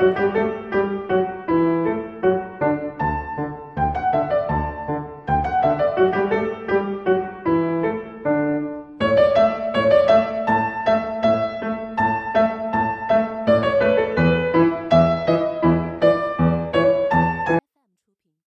Música